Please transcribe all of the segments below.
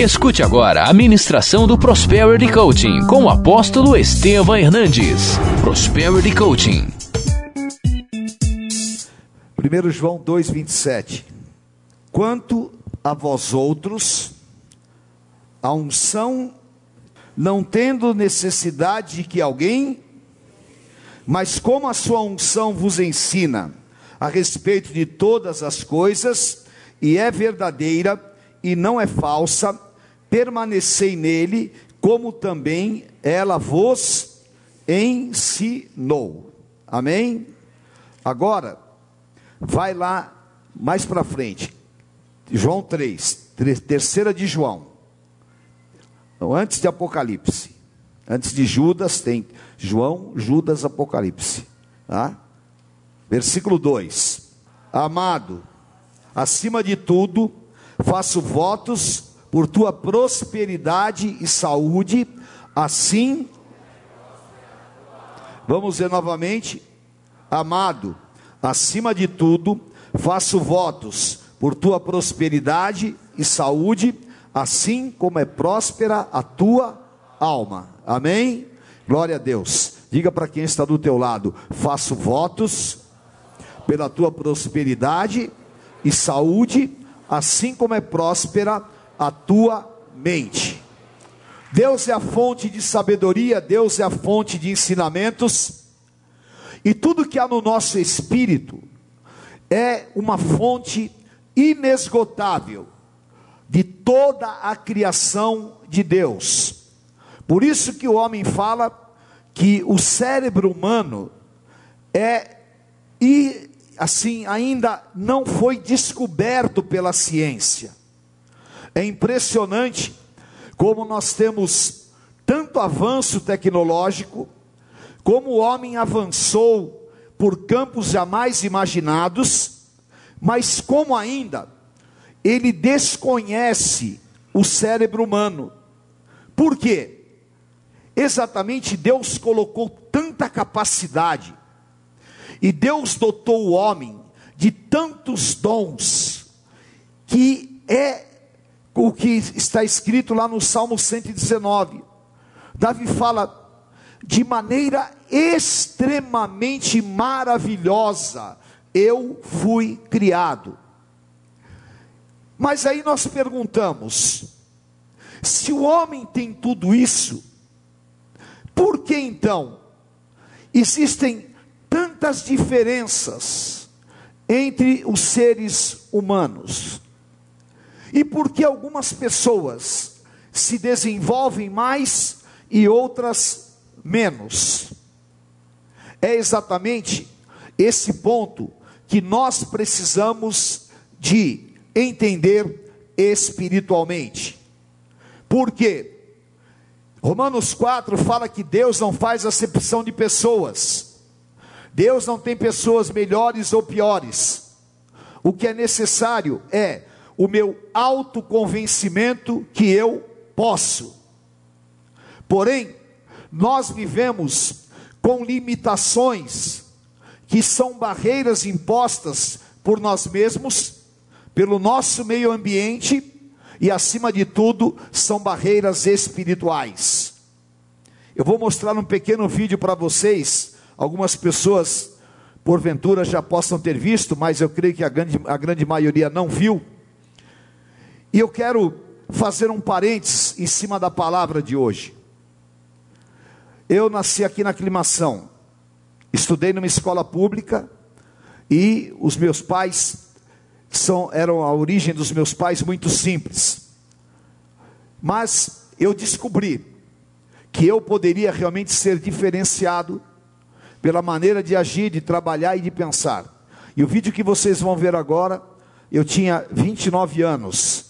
Escute agora a ministração do Prosperity Coaching com o apóstolo Estevam Hernandes. Prosperity Coaching. 1 João 2,27 Quanto a vós outros, a unção, não tendo necessidade de que alguém, mas como a sua unção vos ensina a respeito de todas as coisas, e é verdadeira e não é falsa, permanecei nele, como também ela vos ensinou. Amém? Agora, vai lá mais para frente, João 3, terceira de João, antes de Apocalipse, antes de Judas, tem João, Judas, Apocalipse, tá? versículo 2: Amado, acima de tudo, faço votos por tua prosperidade e saúde, assim. Vamos ver novamente. Amado, acima de tudo, faço votos por tua prosperidade e saúde, assim como é próspera a tua alma. Amém? Glória a Deus. Diga para quem está do teu lado: faço votos pela tua prosperidade e saúde, assim como é próspera a tua mente. Deus é a fonte de sabedoria, Deus é a fonte de ensinamentos, e tudo que há no nosso espírito é uma fonte inesgotável de toda a criação de Deus. Por isso que o homem fala que o cérebro humano é e assim ainda não foi descoberto pela ciência. É impressionante como nós temos tanto avanço tecnológico, como o homem avançou por campos jamais imaginados, mas como ainda ele desconhece o cérebro humano. Por quê? Exatamente Deus colocou tanta capacidade e Deus dotou o homem de tantos dons, que é o que está escrito lá no Salmo 119. Davi fala de maneira extremamente maravilhosa, eu fui criado. Mas aí nós perguntamos: se o homem tem tudo isso, por que então existem tantas diferenças entre os seres humanos. E por que algumas pessoas se desenvolvem mais e outras menos? É exatamente esse ponto que nós precisamos de entender espiritualmente. Por quê? Romanos 4 fala que Deus não faz acepção de pessoas. Deus não tem pessoas melhores ou piores. O que é necessário é o meu autoconvencimento que eu posso. Porém, nós vivemos com limitações que são barreiras impostas por nós mesmos, pelo nosso meio ambiente e, acima de tudo, são barreiras espirituais. Eu vou mostrar um pequeno vídeo para vocês Algumas pessoas, porventura, já possam ter visto, mas eu creio que a grande, a grande maioria não viu. E eu quero fazer um parênteses em cima da palavra de hoje. Eu nasci aqui na aclimação, estudei numa escola pública e os meus pais são, eram a origem dos meus pais muito simples. Mas eu descobri que eu poderia realmente ser diferenciado pela maneira de agir, de trabalhar e de pensar. E o vídeo que vocês vão ver agora, eu tinha 29 anos.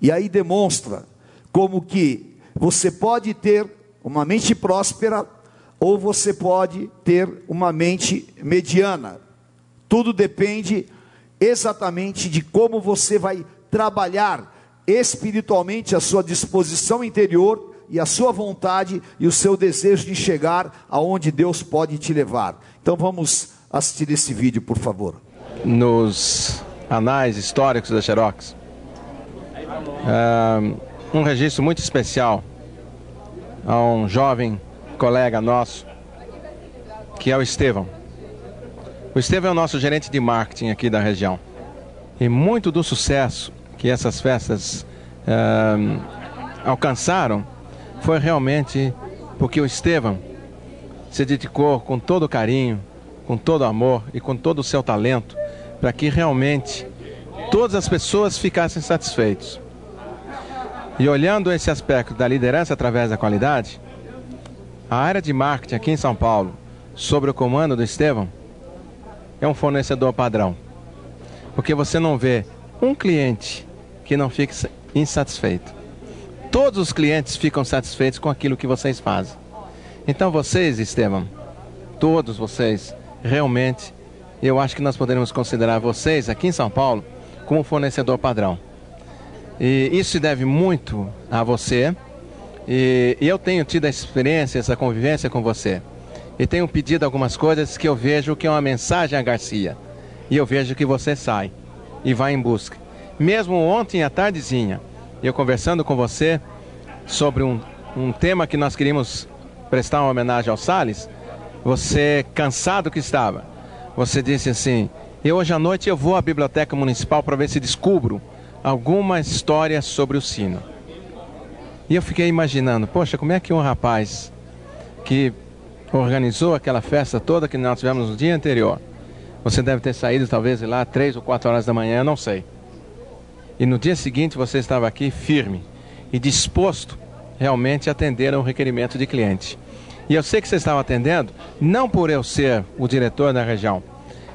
E aí demonstra como que você pode ter uma mente próspera ou você pode ter uma mente mediana. Tudo depende exatamente de como você vai trabalhar espiritualmente a sua disposição interior e a sua vontade e o seu desejo de chegar aonde Deus pode te levar. Então vamos assistir esse vídeo, por favor. Nos anais históricos da Xerox, uh, um registro muito especial a um jovem colega nosso, que é o Estevão. O Estevão é o nosso gerente de marketing aqui da região. E muito do sucesso que essas festas uh, alcançaram foi realmente porque o Estevão se dedicou com todo carinho, com todo amor e com todo o seu talento para que realmente todas as pessoas ficassem satisfeitos. E olhando esse aspecto da liderança através da qualidade, a área de marketing aqui em São Paulo, sob o comando do Estevão, é um fornecedor padrão. Porque você não vê um cliente que não fique insatisfeito. Todos os clientes ficam satisfeitos com aquilo que vocês fazem. Então vocês, Estevão, todos vocês, realmente, eu acho que nós poderíamos considerar vocês aqui em São Paulo como fornecedor padrão. E isso se deve muito a você. E, e eu tenho tido a experiência, essa convivência com você. E tenho pedido algumas coisas que eu vejo que é uma mensagem a Garcia. E eu vejo que você sai e vai em busca. Mesmo ontem à tardezinha, eu conversando com você sobre um, um tema que nós queríamos prestar uma homenagem ao Salles, você cansado que estava, você disse assim: "Eu hoje à noite eu vou à biblioteca municipal para ver se descubro alguma história sobre o sino. E eu fiquei imaginando, poxa, como é que um rapaz que organizou aquela festa toda que nós tivemos no dia anterior, você deve ter saído talvez lá três ou quatro horas da manhã, não sei. E no dia seguinte você estava aqui firme e disposto realmente a atender a um requerimento de cliente. E eu sei que você estava atendendo, não por eu ser o diretor da região,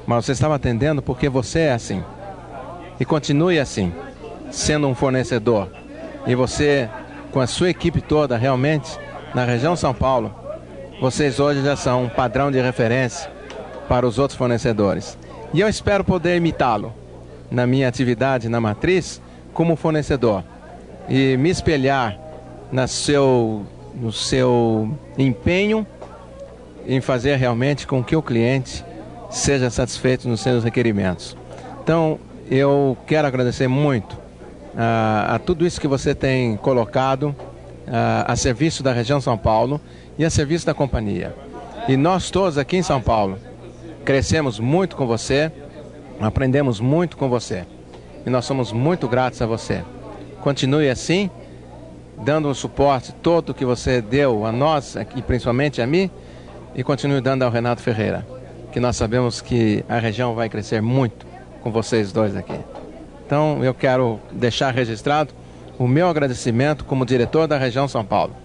mas você estava atendendo porque você é assim. E continue assim sendo um fornecedor e você, com a sua equipe toda, realmente, na região São Paulo, vocês hoje já são um padrão de referência para os outros fornecedores. E eu espero poder imitá-lo na minha atividade na matriz como fornecedor e me espelhar na seu, no seu empenho em fazer realmente com que o cliente seja satisfeito nos seus requerimentos. Então, eu quero agradecer muito a, a tudo isso que você tem colocado a, a serviço da região São Paulo e a serviço da companhia. E nós todos aqui em São Paulo crescemos muito com você, aprendemos muito com você. E nós somos muito gratos a você. Continue assim, dando o suporte todo que você deu a nós, e principalmente a mim, e continue dando ao Renato Ferreira, que nós sabemos que a região vai crescer muito com vocês dois aqui. Então eu quero deixar registrado o meu agradecimento como diretor da região São Paulo,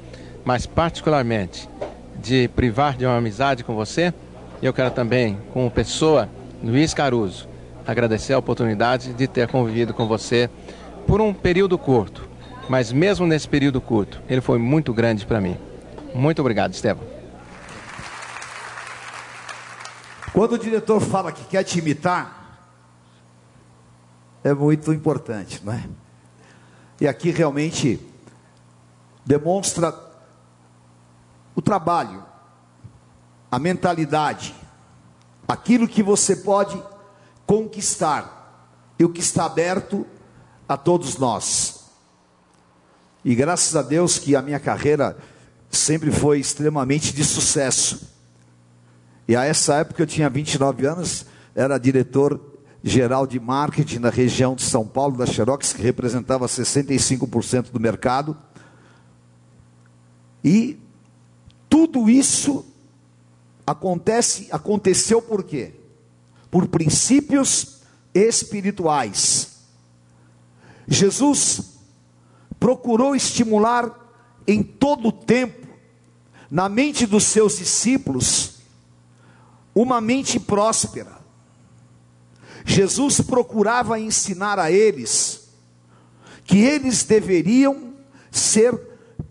mas particularmente de privar de uma amizade com você. Eu quero também, como pessoa, Luiz Caruso, agradecer a oportunidade de ter convivido com você por um período curto, mas mesmo nesse período curto, ele foi muito grande para mim. Muito obrigado, Estevam. Quando o diretor fala que quer te imitar, é muito importante, não é? E aqui realmente demonstra o trabalho, a mentalidade, aquilo que você pode conquistar e o que está aberto a todos nós. E graças a Deus que a minha carreira sempre foi extremamente de sucesso. E a essa época eu tinha 29 anos, era diretor geral de marketing na região de São Paulo, da Xerox, que representava 65% do mercado. E tudo isso acontece, aconteceu por quê? Por princípios espirituais. Jesus procurou estimular em todo o tempo, na mente dos seus discípulos, uma mente próspera Jesus procurava ensinar a eles que eles deveriam ser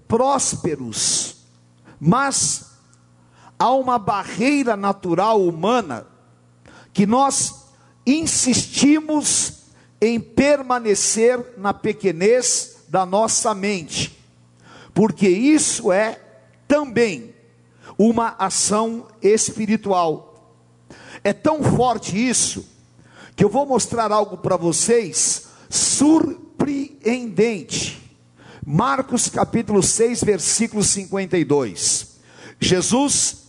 prósperos, mas há uma barreira natural humana que nós insistimos em permanecer na pequenez da nossa mente, porque isso é também uma ação espiritual. É tão forte isso que eu vou mostrar algo para vocês surpreendente. Marcos capítulo 6, versículo 52. Jesus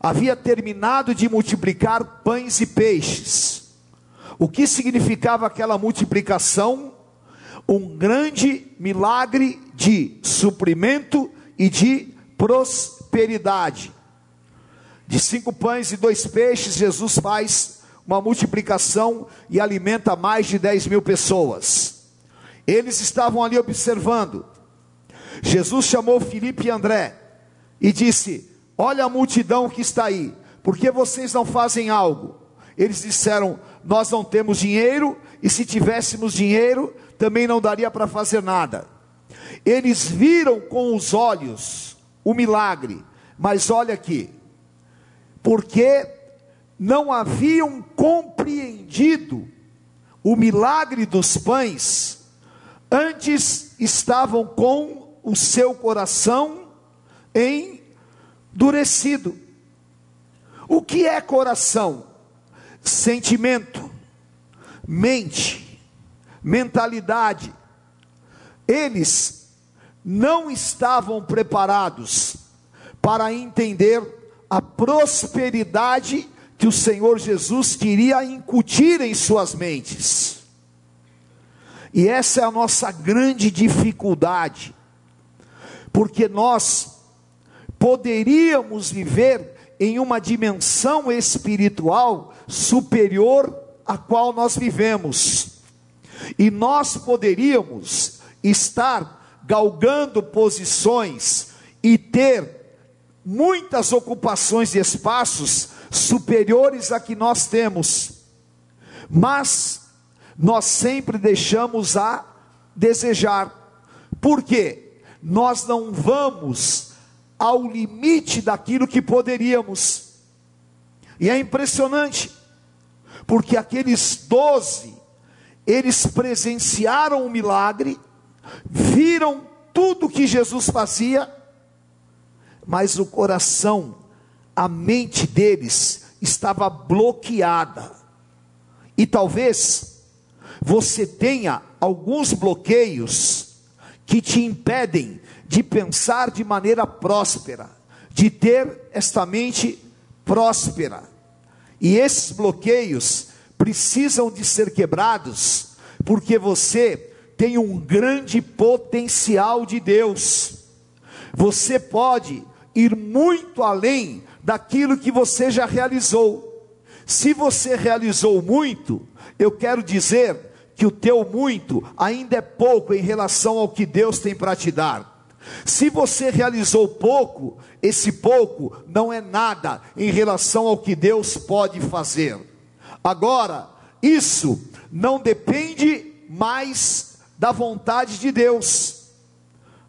havia terminado de multiplicar pães e peixes. O que significava aquela multiplicação? Um grande milagre de suprimento e de prosperidade. De cinco pães e dois peixes, Jesus faz uma multiplicação e alimenta mais de 10 mil pessoas. Eles estavam ali observando. Jesus chamou Filipe e André e disse: Olha a multidão que está aí, por que vocês não fazem algo? Eles disseram: Nós não temos dinheiro, e se tivéssemos dinheiro, também não daria para fazer nada. Eles viram com os olhos o milagre, mas olha aqui, porque não haviam compreendido o milagre dos pães, antes estavam com o seu coração endurecido. O que é coração? Sentimento, mente, mentalidade. Eles não estavam preparados para entender a prosperidade que o Senhor Jesus queria incutir em suas mentes. E essa é a nossa grande dificuldade, porque nós poderíamos viver em uma dimensão espiritual superior à qual nós vivemos, e nós poderíamos estar galgando posições e ter muitas ocupações e espaços superiores a que nós temos, mas nós sempre deixamos a desejar. Por quê? Nós não vamos ao limite daquilo que poderíamos. E é impressionante, porque aqueles doze, eles presenciaram o milagre, viram tudo que Jesus fazia, mas o coração a mente deles estava bloqueada. E talvez você tenha alguns bloqueios que te impedem de pensar de maneira próspera, de ter esta mente próspera. E esses bloqueios precisam de ser quebrados, porque você tem um grande potencial de Deus. Você pode ir muito além daquilo que você já realizou. Se você realizou muito, eu quero dizer que o teu muito ainda é pouco em relação ao que Deus tem para te dar. Se você realizou pouco, esse pouco não é nada em relação ao que Deus pode fazer. Agora, isso não depende mais da vontade de Deus,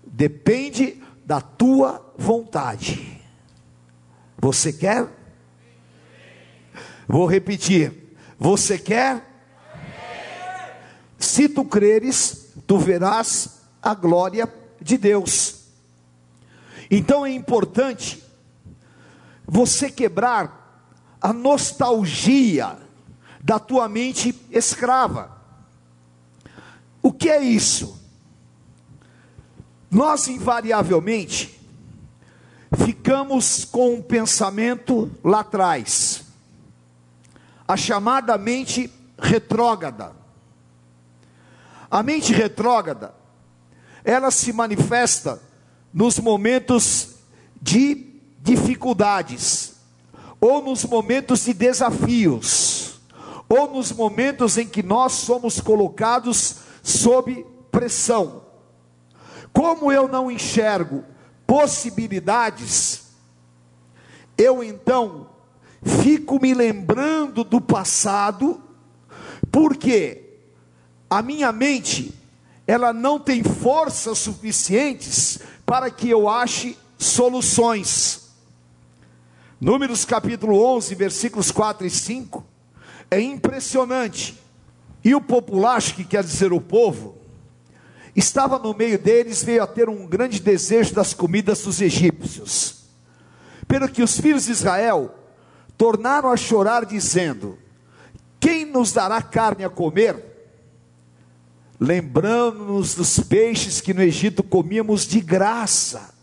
depende da tua vontade. Você quer? Vou repetir. Você quer? Se tu creres, tu verás a glória de Deus. Então é importante você quebrar a nostalgia da tua mente escrava. O que é isso? Nós invariavelmente ficamos com um pensamento lá atrás, a chamada mente retrógrada. A mente retrógrada, ela se manifesta nos momentos de dificuldades, ou nos momentos de desafios, ou nos momentos em que nós somos colocados sob pressão. Como eu não enxergo possibilidades, eu então fico me lembrando do passado, porque a minha mente, ela não tem forças suficientes para que eu ache soluções. Números capítulo 11, versículos 4 e 5, é impressionante. E o populacho, que quer dizer o povo, estava no meio deles, veio a ter um grande desejo das comidas dos egípcios. Pelo que os filhos de Israel tornaram a chorar, dizendo: Quem nos dará carne a comer? lembrando-nos dos peixes que no Egito comíamos de graça,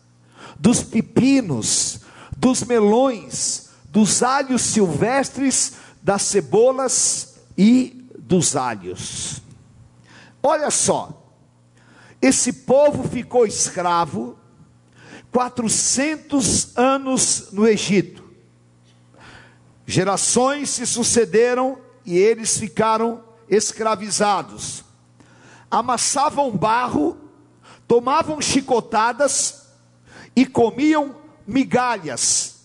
dos pepinos, dos melões, dos alhos silvestres, das cebolas e dos alhos. Olha só, esse povo ficou escravo 400 anos no Egito. Gerações se sucederam e eles ficaram escravizados. Amassavam barro, tomavam chicotadas e comiam migalhas.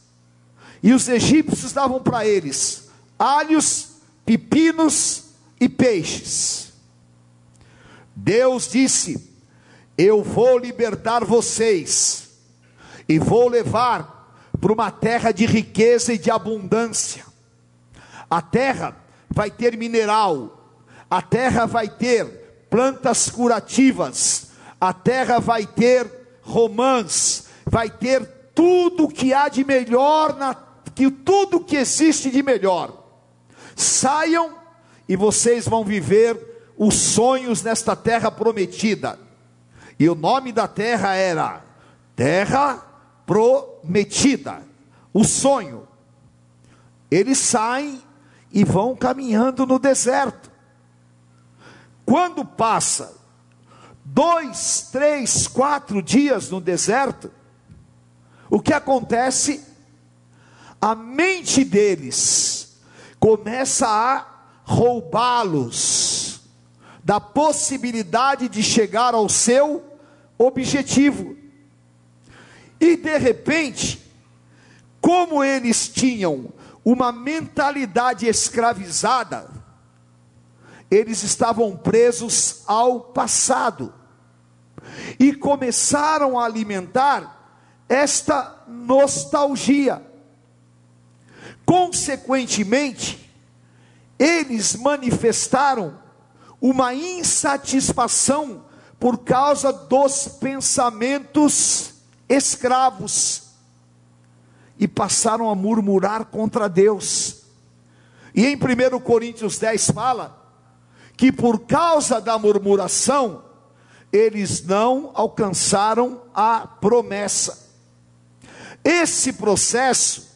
E os egípcios davam para eles alhos, pepinos e peixes. Deus disse: Eu vou libertar vocês e vou levar para uma terra de riqueza e de abundância. A terra vai ter mineral, a terra vai ter plantas curativas, a terra vai ter romãs, vai ter tudo que há de melhor, na, que tudo que existe de melhor. Saiam e vocês vão viver os sonhos nesta terra prometida. E o nome da terra era Terra Prometida, o sonho. Eles saem e vão caminhando no deserto. Quando passa dois, três, quatro dias no deserto, o que acontece? A mente deles começa a roubá-los da possibilidade de chegar ao seu objetivo. E de repente, como eles tinham uma mentalidade escravizada, eles estavam presos ao passado e começaram a alimentar esta nostalgia. Consequentemente, eles manifestaram uma insatisfação por causa dos pensamentos escravos e passaram a murmurar contra Deus. E em 1 Coríntios 10 fala que por causa da murmuração, eles não alcançaram a promessa. Esse processo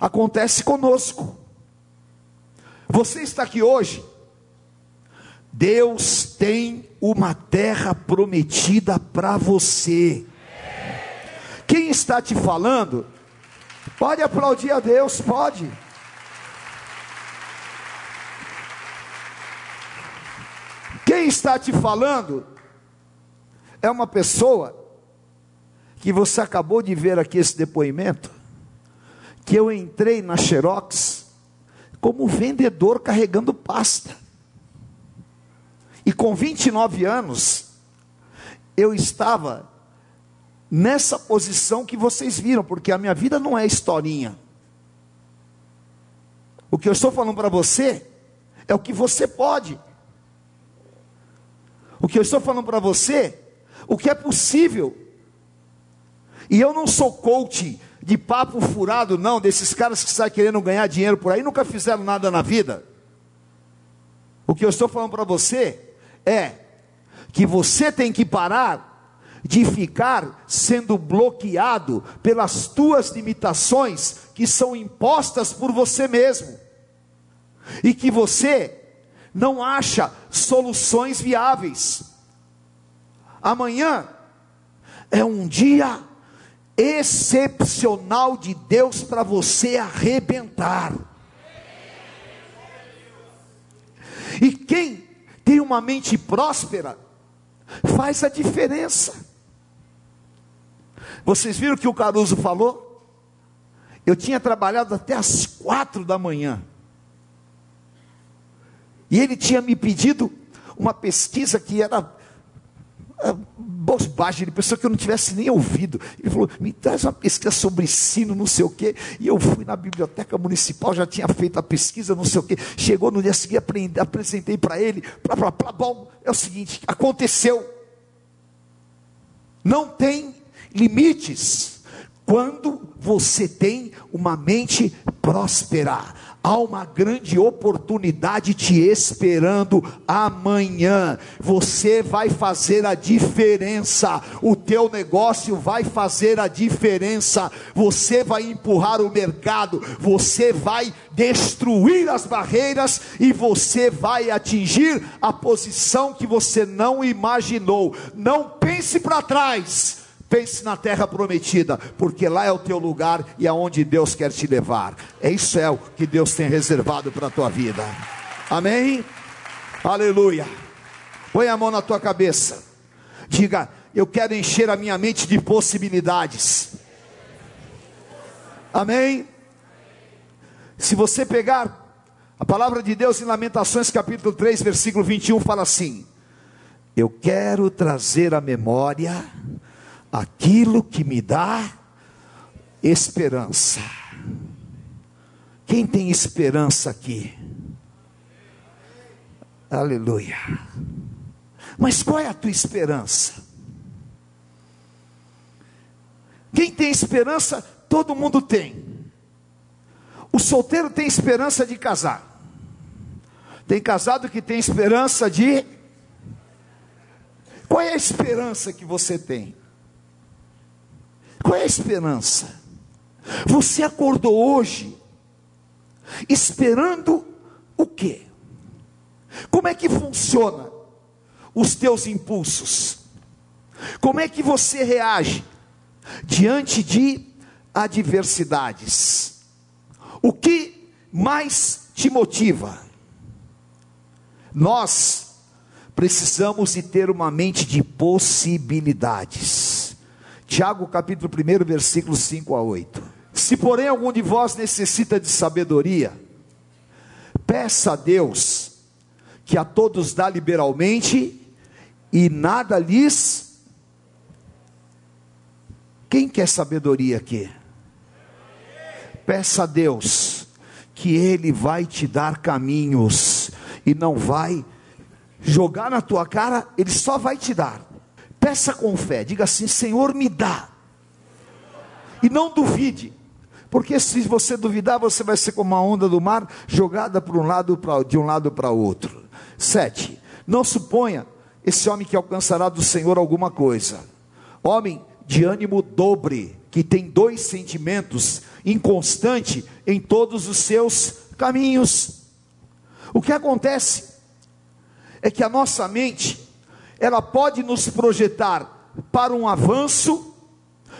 acontece conosco. Você está aqui hoje, Deus tem uma terra prometida para você. Quem está te falando Pode aplaudir a Deus, pode. Quem está te falando é uma pessoa que você acabou de ver aqui esse depoimento, que eu entrei na Xerox como vendedor carregando pasta. E com 29 anos, eu estava nessa posição que vocês viram, porque a minha vida não é historinha. O que eu estou falando para você é o que você pode. O que eu estou falando para você, o que é possível. E eu não sou coach de papo furado, não, desses caras que saem querendo ganhar dinheiro por aí, nunca fizeram nada na vida. O que eu estou falando para você é que você tem que parar de ficar sendo bloqueado pelas tuas limitações que são impostas por você mesmo, e que você não acha soluções viáveis. Amanhã é um dia excepcional de Deus para você arrebentar. E quem tem uma mente próspera, faz a diferença. Vocês viram o que o Caruso falou? Eu tinha trabalhado até as quatro da manhã. E ele tinha me pedido uma pesquisa que era bobagem, ele pensou que eu não tivesse nem ouvido. Ele falou: me traz uma pesquisa sobre ensino, não sei o quê. E eu fui na biblioteca municipal, já tinha feito a pesquisa, não sei o quê. Chegou no dia seguinte, apresentei para ele. Bom, é o seguinte: aconteceu. Não tem limites quando você tem uma mente próspera. Há uma grande oportunidade te esperando amanhã. Você vai fazer a diferença. O teu negócio vai fazer a diferença. Você vai empurrar o mercado. Você vai destruir as barreiras e você vai atingir a posição que você não imaginou. Não pense para trás Pense na terra prometida, porque lá é o teu lugar e aonde é Deus quer te levar. É isso é o que Deus tem reservado para a tua vida. Amém? Aleluia. Põe a mão na tua cabeça. Diga: Eu quero encher a minha mente de possibilidades. Amém? Se você pegar a palavra de Deus em Lamentações, capítulo 3, versículo 21, fala assim: Eu quero trazer a memória aquilo que me dá esperança. Quem tem esperança aqui? Aleluia. Mas qual é a tua esperança? Quem tem esperança, todo mundo tem. O solteiro tem esperança de casar. Tem casado que tem esperança de. Qual é a esperança que você tem? Qual é a esperança? Você acordou hoje esperando o quê? Como é que funciona os teus impulsos? Como é que você reage diante de adversidades? O que mais te motiva? Nós precisamos de ter uma mente de possibilidades. Tiago capítulo 1, versículos 5 a 8. Se porém algum de vós necessita de sabedoria, peça a Deus, que a todos dá liberalmente, e nada lhes. Quem quer sabedoria aqui? Peça a Deus, que Ele vai te dar caminhos, e não vai jogar na tua cara, Ele só vai te dar. Peça com fé, diga assim: Senhor, me dá. E não duvide, porque se você duvidar, você vai ser como a onda do mar jogada para um lado pra, de um lado para outro. Sete. Não suponha esse homem que alcançará do Senhor alguma coisa. Homem de ânimo dobre, que tem dois sentimentos, inconstante em todos os seus caminhos. O que acontece é que a nossa mente ela pode nos projetar para um avanço,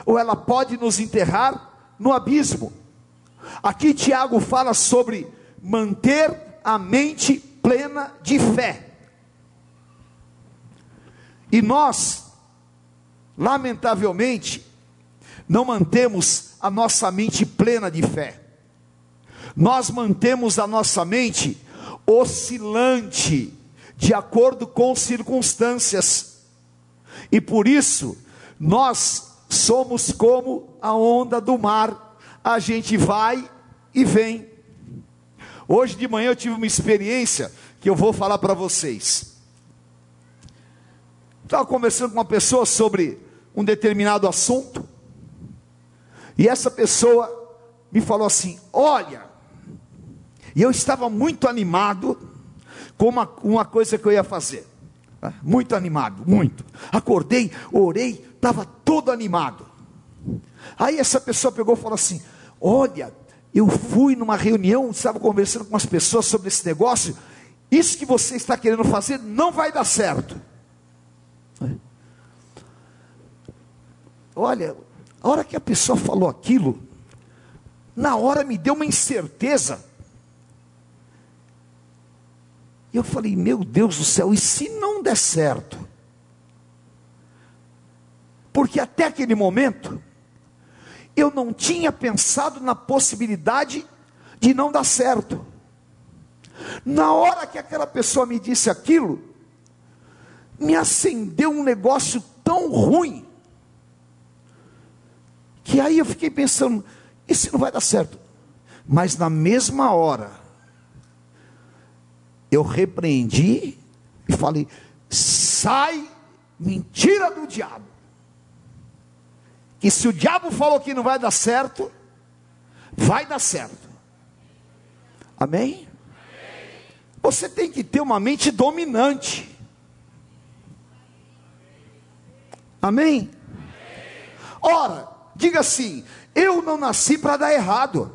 ou ela pode nos enterrar no abismo. Aqui Tiago fala sobre manter a mente plena de fé. E nós, lamentavelmente, não mantemos a nossa mente plena de fé. Nós mantemos a nossa mente oscilante de acordo com circunstâncias. E por isso, nós somos como a onda do mar, a gente vai e vem. Hoje de manhã eu tive uma experiência que eu vou falar para vocês. Estava conversando com uma pessoa sobre um determinado assunto, e essa pessoa me falou assim: Olha, e eu estava muito animado, com uma, uma coisa que eu ia fazer. Tá? Muito animado, muito. Acordei, orei, estava todo animado. Aí essa pessoa pegou e falou assim: Olha, eu fui numa reunião, estava conversando com as pessoas sobre esse negócio. Isso que você está querendo fazer não vai dar certo. Olha, a hora que a pessoa falou aquilo, na hora me deu uma incerteza. E eu falei, meu Deus do céu, e se não der certo? Porque até aquele momento, eu não tinha pensado na possibilidade de não dar certo. Na hora que aquela pessoa me disse aquilo, me acendeu um negócio tão ruim, que aí eu fiquei pensando, se não vai dar certo? Mas na mesma hora, eu repreendi e falei: sai, mentira do diabo. Que se o diabo falou que não vai dar certo, vai dar certo. Amém? Você tem que ter uma mente dominante. Amém? Ora, diga assim: eu não nasci para dar errado.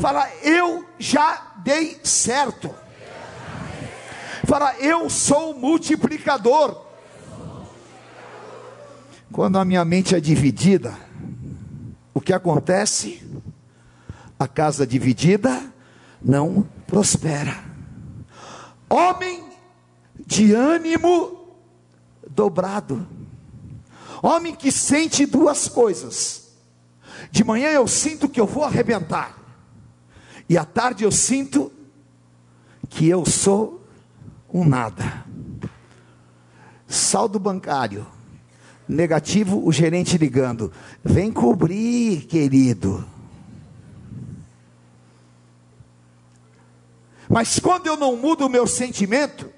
Fala, eu já dei certo. Fala, eu sou multiplicador. Quando a minha mente é dividida, o que acontece? A casa dividida não prospera. Homem de ânimo dobrado. Homem que sente duas coisas. De manhã eu sinto que eu vou arrebentar. E à tarde eu sinto que eu sou um nada. Saldo bancário negativo, o gerente ligando: vem cobrir, querido. Mas quando eu não mudo o meu sentimento,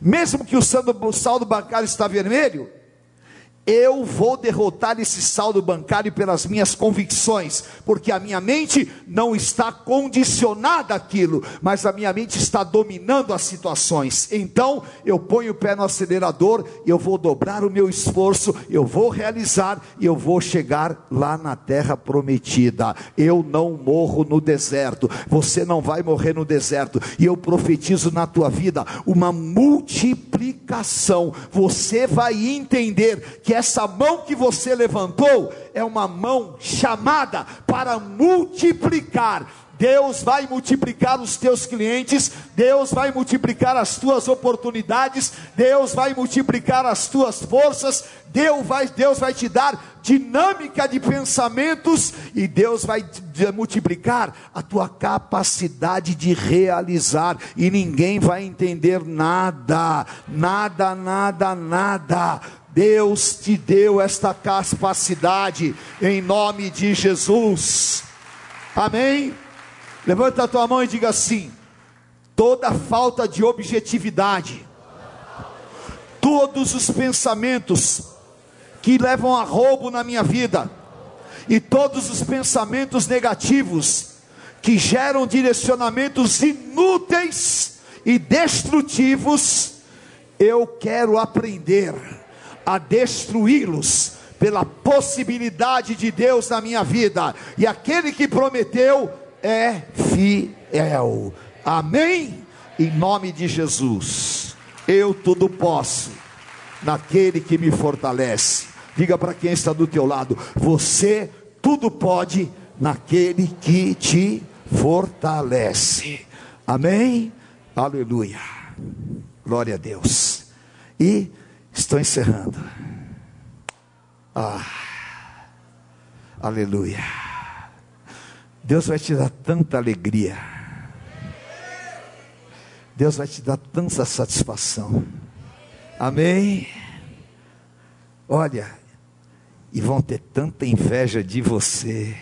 mesmo que o saldo bancário está vermelho, eu vou derrotar esse saldo bancário pelas minhas convicções, porque a minha mente não está condicionada àquilo, mas a minha mente está dominando as situações. Então, eu ponho o pé no acelerador, eu vou dobrar o meu esforço, eu vou realizar e eu vou chegar lá na terra prometida. Eu não morro no deserto. Você não vai morrer no deserto. E eu profetizo na tua vida uma multiplicação. Você vai entender que essa mão que você levantou é uma mão chamada para multiplicar. Deus vai multiplicar os teus clientes, Deus vai multiplicar as tuas oportunidades, Deus vai multiplicar as tuas forças, Deus vai, Deus vai te dar dinâmica de pensamentos e Deus vai multiplicar a tua capacidade de realizar e ninguém vai entender nada, nada, nada, nada Deus te deu esta capacidade em nome de Jesus. Amém? Levanta a tua mão e diga assim: toda falta de objetividade, todos os pensamentos que levam a roubo na minha vida, e todos os pensamentos negativos que geram direcionamentos inúteis e destrutivos, eu quero aprender a destruí-los pela possibilidade de Deus na minha vida. E aquele que prometeu é fiel. Amém? Em nome de Jesus. Eu tudo posso naquele que me fortalece. Diga para quem está do teu lado, você tudo pode naquele que te fortalece. Amém? Aleluia. Glória a Deus. E Estou encerrando. Ah, aleluia. Deus vai te dar tanta alegria. Deus vai te dar tanta satisfação. Amém. Olha, e vão ter tanta inveja de você.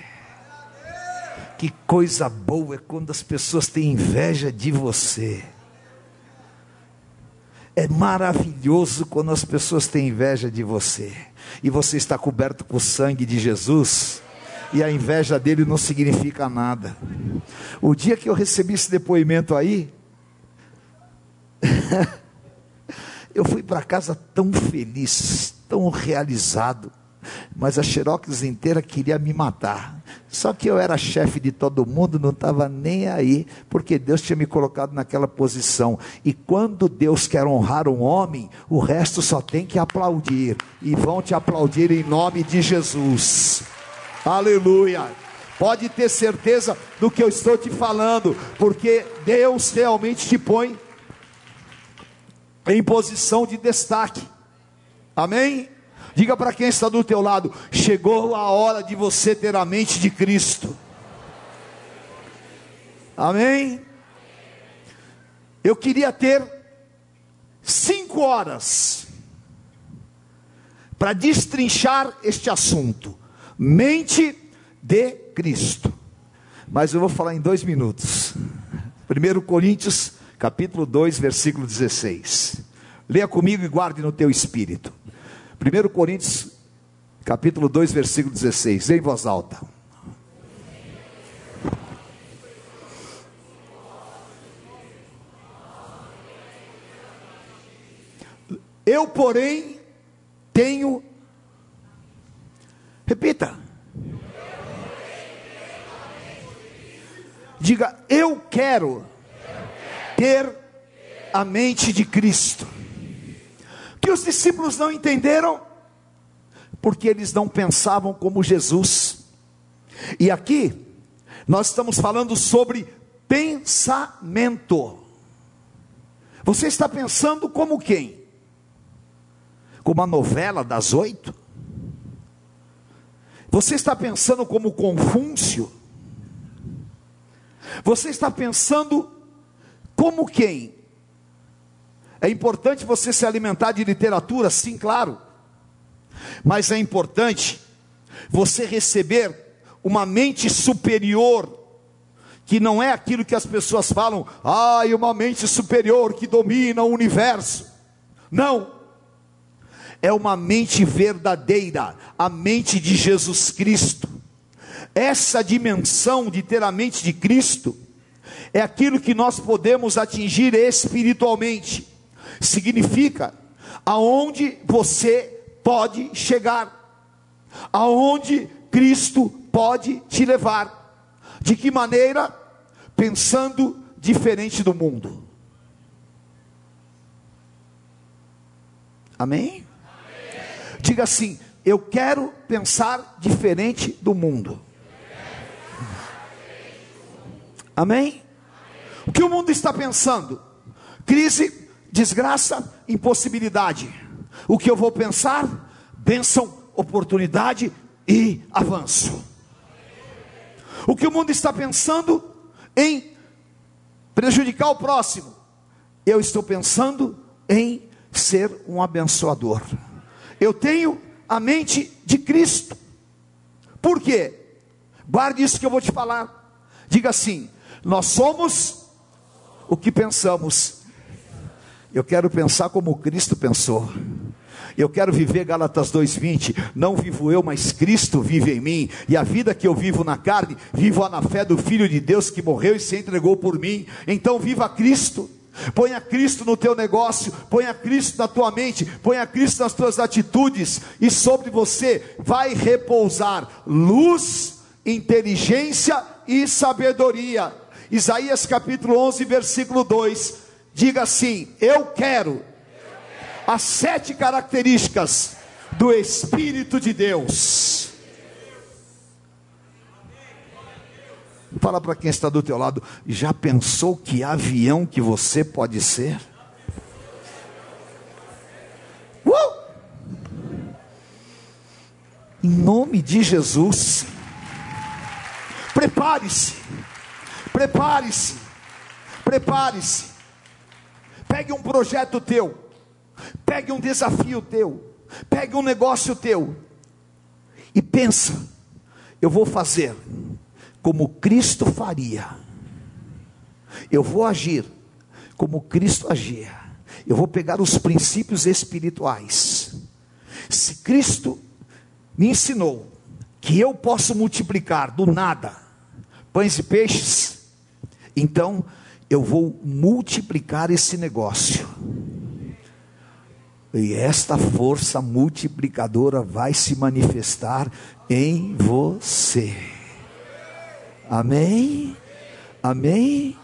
Que coisa boa é quando as pessoas têm inveja de você. É maravilhoso quando as pessoas têm inveja de você e você está coberto com o sangue de Jesus e a inveja dele não significa nada. O dia que eu recebi esse depoimento aí, eu fui para casa tão feliz, tão realizado mas a Xerox inteira queria me matar. Só que eu era chefe de todo mundo, não estava nem aí, porque Deus tinha me colocado naquela posição. E quando Deus quer honrar um homem, o resto só tem que aplaudir. E vão te aplaudir em nome de Jesus. Aleluia. Pode ter certeza do que eu estou te falando, porque Deus realmente te põe em posição de destaque. Amém? Diga para quem está do teu lado: chegou a hora de você ter a mente de Cristo. Amém? Eu queria ter cinco horas para destrinchar este assunto, mente de Cristo. Mas eu vou falar em dois minutos. 1 Coríntios, capítulo 2, versículo 16. Leia comigo e guarde no teu espírito. 1 Coríntios, capítulo 2, versículo 16, em voz alta. Eu, porém, tenho. Repita. Diga, eu quero ter a mente de Cristo. Que os discípulos não entenderam, porque eles não pensavam como Jesus. E aqui, nós estamos falando sobre pensamento. Você está pensando como quem? Como a novela das oito? Você está pensando como Confúcio? Você está pensando como quem? É importante você se alimentar de literatura, sim, claro. Mas é importante você receber uma mente superior, que não é aquilo que as pessoas falam, ai, ah, uma mente superior que domina o universo. Não. É uma mente verdadeira, a mente de Jesus Cristo. Essa dimensão de ter a mente de Cristo é aquilo que nós podemos atingir espiritualmente. Significa aonde você pode chegar, aonde Cristo pode te levar. De que maneira? Pensando diferente do mundo. Amém? Amém? Diga assim: eu quero pensar diferente do mundo. Amém? O que o mundo está pensando? Crise, desgraça, impossibilidade. O que eu vou pensar? Bênção, oportunidade e avanço. O que o mundo está pensando em prejudicar o próximo, eu estou pensando em ser um abençoador. Eu tenho a mente de Cristo. Por quê? Guarde isso que eu vou te falar. Diga assim: nós somos o que pensamos. Eu quero pensar como Cristo pensou. Eu quero viver Gálatas 2:20. Não vivo eu, mas Cristo vive em mim. E a vida que eu vivo na carne, vivo na fé do Filho de Deus que morreu e se entregou por mim. Então viva Cristo. Ponha Cristo no teu negócio, ponha Cristo na tua mente, ponha Cristo nas tuas atitudes, e sobre você vai repousar luz, inteligência e sabedoria. Isaías capítulo 11, versículo 2. Diga assim: Eu quero as sete características do Espírito de Deus. Fala para quem está do teu lado, já pensou que avião que você pode ser? Uh! Em nome de Jesus, prepare-se, prepare-se, prepare-se, pegue um projeto teu, Pegue um desafio teu, pegue um negócio teu e pensa: eu vou fazer como Cristo faria. Eu vou agir como Cristo agia. Eu vou pegar os princípios espirituais. Se Cristo me ensinou que eu posso multiplicar do nada pães e peixes, então eu vou multiplicar esse negócio. E esta força multiplicadora vai se manifestar em você. Amém? Amém?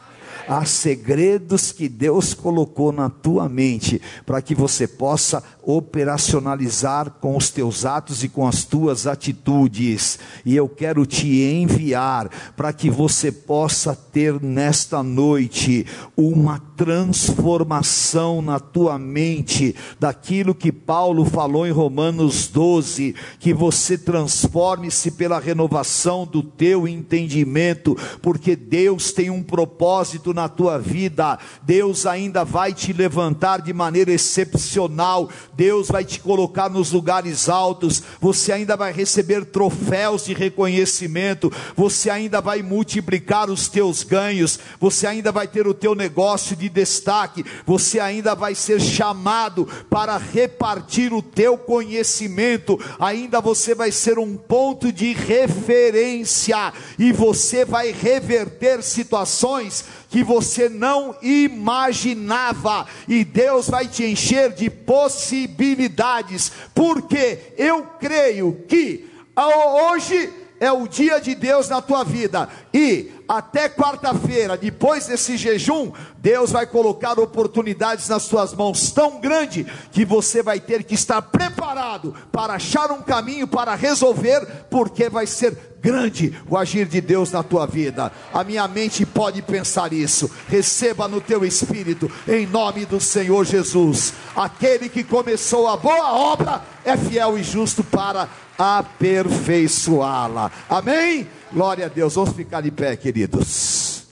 Há segredos que Deus colocou na tua mente para que você possa operacionalizar com os teus atos e com as tuas atitudes. E eu quero te enviar para que você possa ter nesta noite uma transformação na tua mente daquilo que Paulo falou em Romanos 12, que você transforme-se pela renovação do teu entendimento, porque Deus tem um propósito na tua vida. Deus ainda vai te levantar de maneira excepcional. Deus vai te colocar nos lugares altos, você ainda vai receber troféus de reconhecimento, você ainda vai multiplicar os teus ganhos, você ainda vai ter o teu negócio de destaque, você ainda vai ser chamado para repartir o teu conhecimento, ainda você vai ser um ponto de referência e você vai reverter situações que você não imaginava, e Deus vai te encher de possibilidades, porque eu creio que hoje é o dia de Deus na tua vida, e até quarta-feira, depois desse jejum, Deus vai colocar oportunidades nas suas mãos tão grande que você vai ter que estar preparado para achar um caminho para resolver, porque vai ser grande o agir de Deus na tua vida. A minha mente pode pensar isso. Receba no teu espírito, em nome do Senhor Jesus. Aquele que começou a boa obra é fiel e justo para aperfeiçoá-la. Amém? Glória a Deus. Vamos ficar de pé, queridos.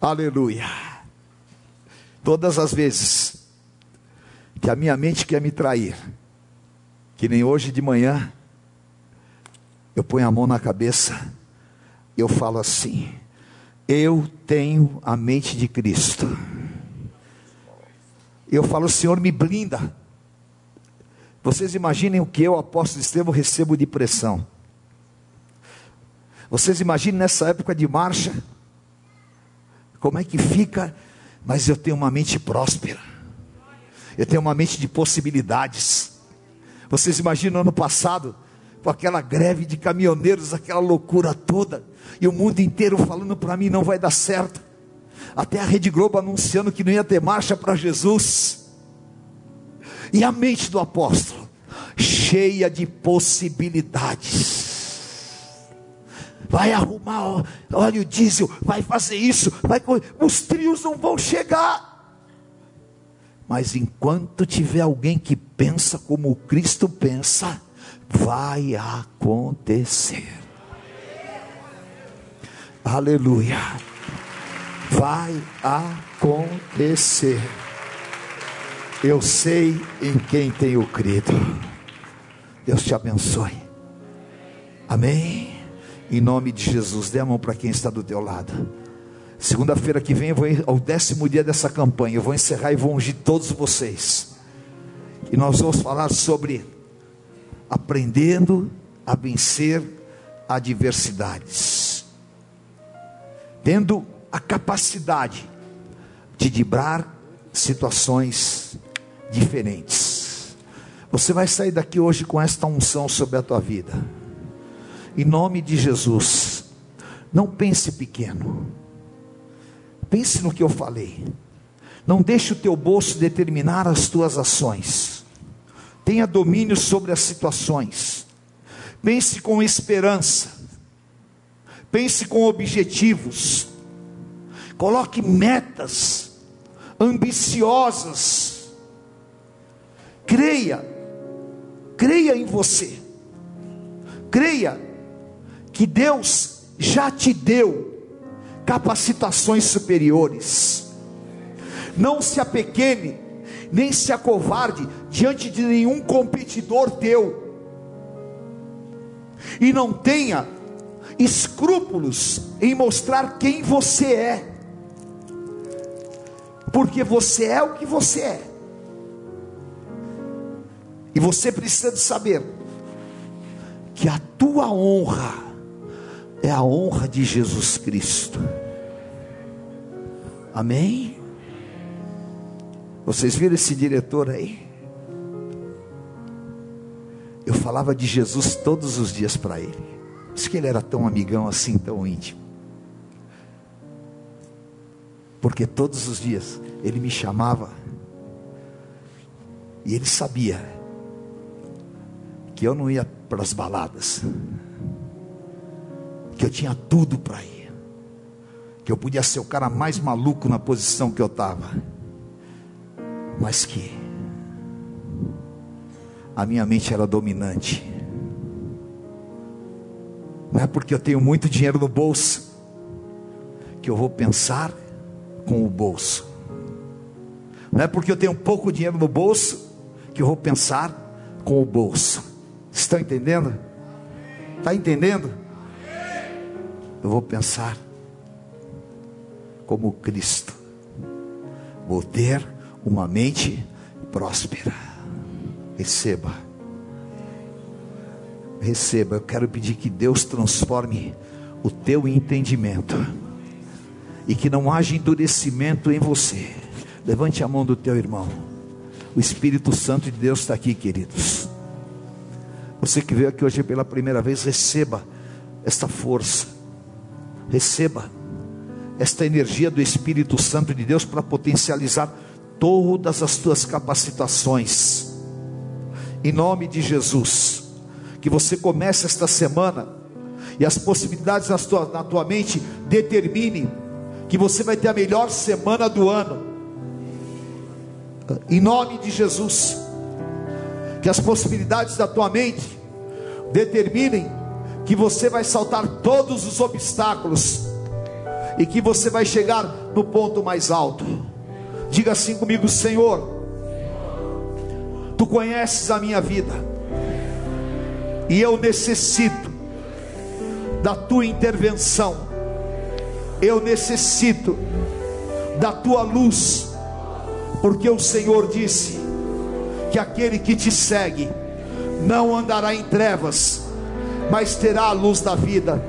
Aleluia. Todas as vezes que a minha mente quer me trair, que nem hoje de manhã, eu ponho a mão na cabeça, eu falo assim: eu tenho a mente de Cristo. Eu falo, Senhor, me blinda. Vocês imaginem o que eu, apóstolo Estevão, recebo de pressão. Vocês imaginem nessa época de marcha, como é que fica, mas eu tenho uma mente próspera, eu tenho uma mente de possibilidades. Vocês imaginam ano passado, com aquela greve de caminhoneiros, aquela loucura toda, e o mundo inteiro falando para mim não vai dar certo. Até a Rede Globo anunciando que não ia ter marcha para Jesus. E a mente do apóstolo, cheia de possibilidades. Vai arrumar óleo diesel, vai fazer isso, vai os trios não vão chegar. Mas enquanto tiver alguém que pensa como Cristo pensa, vai acontecer. Aleluia. Vai acontecer. Eu sei em quem tenho crido. Deus te abençoe. Amém. Em nome de Jesus, dê a mão para quem está do teu lado. Segunda-feira que vem, eu vou ao décimo dia dessa campanha. Eu vou encerrar e vou ungir todos vocês. E nós vamos falar sobre aprendendo a vencer adversidades, tendo a capacidade de driblar situações diferentes. Você vai sair daqui hoje com esta unção sobre a tua vida. Em nome de Jesus. Não pense pequeno. Pense no que eu falei. Não deixe o teu bolso determinar as tuas ações tenha domínio sobre as situações, pense com esperança, pense com objetivos, coloque metas ambiciosas, creia, creia em você, creia que Deus já te deu capacitações superiores, não se apequene, nem se acovarde diante de nenhum competidor teu. E não tenha escrúpulos em mostrar quem você é. Porque você é o que você é. E você precisa de saber que a tua honra é a honra de Jesus Cristo. Amém? Vocês viram esse diretor aí? Eu falava de Jesus todos os dias para ele. Por isso que ele era tão amigão assim, tão íntimo. Porque todos os dias ele me chamava e ele sabia que eu não ia para as baladas, que eu tinha tudo para ir, que eu podia ser o cara mais maluco na posição que eu estava mas que a minha mente era dominante. Não é porque eu tenho muito dinheiro no bolso que eu vou pensar com o bolso. Não é porque eu tenho pouco dinheiro no bolso que eu vou pensar com o bolso. Estão entendendo? Está entendendo? Eu vou pensar como Cristo. Vou ter uma mente próspera. Receba. Receba. Eu quero pedir que Deus transforme o teu entendimento e que não haja endurecimento em você. Levante a mão do teu irmão. O Espírito Santo de Deus está aqui, queridos. Você que veio aqui hoje pela primeira vez, receba esta força, receba esta energia do Espírito Santo de Deus para potencializar todas as tuas capacitações. Em nome de Jesus, que você comece esta semana e as possibilidades na tua, na tua mente determine que você vai ter a melhor semana do ano. Em nome de Jesus, que as possibilidades da tua mente determinem que você vai saltar todos os obstáculos e que você vai chegar no ponto mais alto. Diga assim comigo, Senhor, tu conheces a minha vida e eu necessito da tua intervenção, eu necessito da tua luz, porque o Senhor disse que aquele que te segue não andará em trevas, mas terá a luz da vida.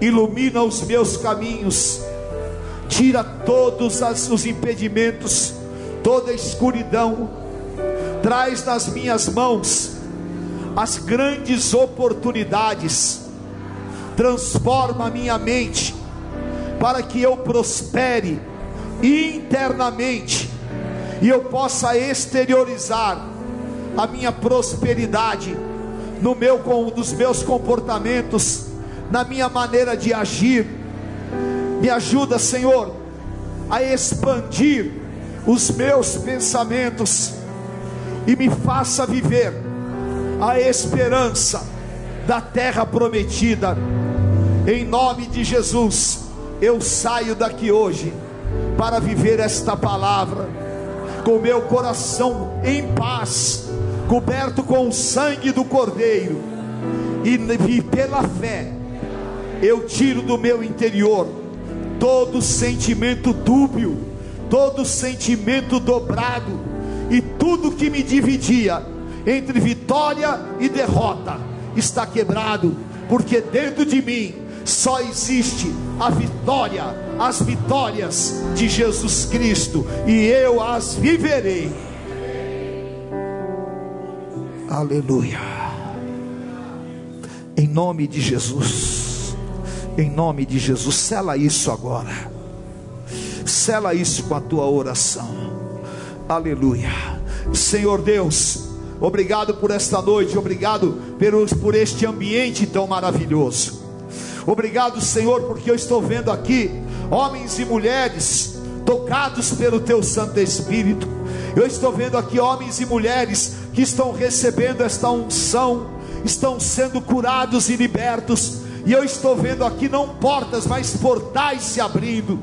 Ilumina os meus caminhos, tira todos os impedimentos, toda a escuridão, traz nas minhas mãos as grandes oportunidades, transforma a minha mente, para que eu prospere internamente e eu possa exteriorizar a minha prosperidade no meu nos meus comportamentos, na minha maneira de agir. Me ajuda, Senhor, a expandir os meus pensamentos e me faça viver a esperança da terra prometida. Em nome de Jesus, eu saio daqui hoje para viver esta palavra com meu coração em paz coberto com o sangue do Cordeiro, e, e pela fé, eu tiro do meu interior todo sentimento dúbio, todo sentimento dobrado, e tudo que me dividia entre vitória e derrota está quebrado, porque dentro de mim só existe a vitória, as vitórias de Jesus Cristo, e eu as viverei Aleluia. Em nome de Jesus. Em nome de Jesus, sela isso agora. Sela isso com a tua oração. Aleluia. Senhor Deus, obrigado por esta noite, obrigado por este ambiente tão maravilhoso. Obrigado, Senhor, porque eu estou vendo aqui homens e mulheres tocados pelo teu Santo Espírito. Eu estou vendo aqui homens e mulheres que estão recebendo esta unção, estão sendo curados e libertos. E eu estou vendo aqui não portas, mas portais se abrindo.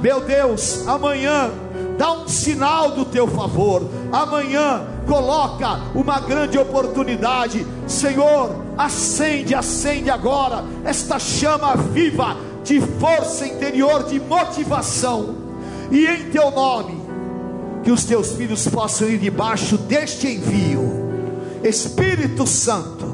Meu Deus, amanhã dá um sinal do teu favor. Amanhã coloca uma grande oportunidade. Senhor, acende, acende agora esta chama viva de força interior, de motivação. E em teu nome que os teus filhos possam ir debaixo deste envio. Espírito Santo,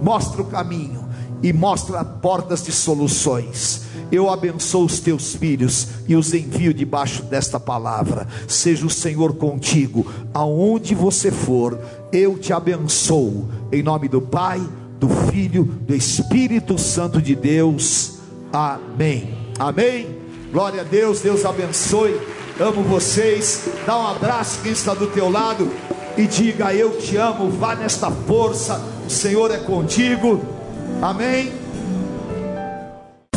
mostra o caminho e mostra portas de soluções. Eu abençoo os teus filhos e os envio debaixo desta palavra. Seja o Senhor contigo, aonde você for, eu te abençoo. Em nome do Pai, do Filho, do Espírito Santo de Deus. Amém. Amém. Glória a Deus, Deus abençoe. Amo vocês. Dá um abraço quem está do teu lado e diga: Eu te amo. Vá nesta força. O Senhor é contigo. Amém.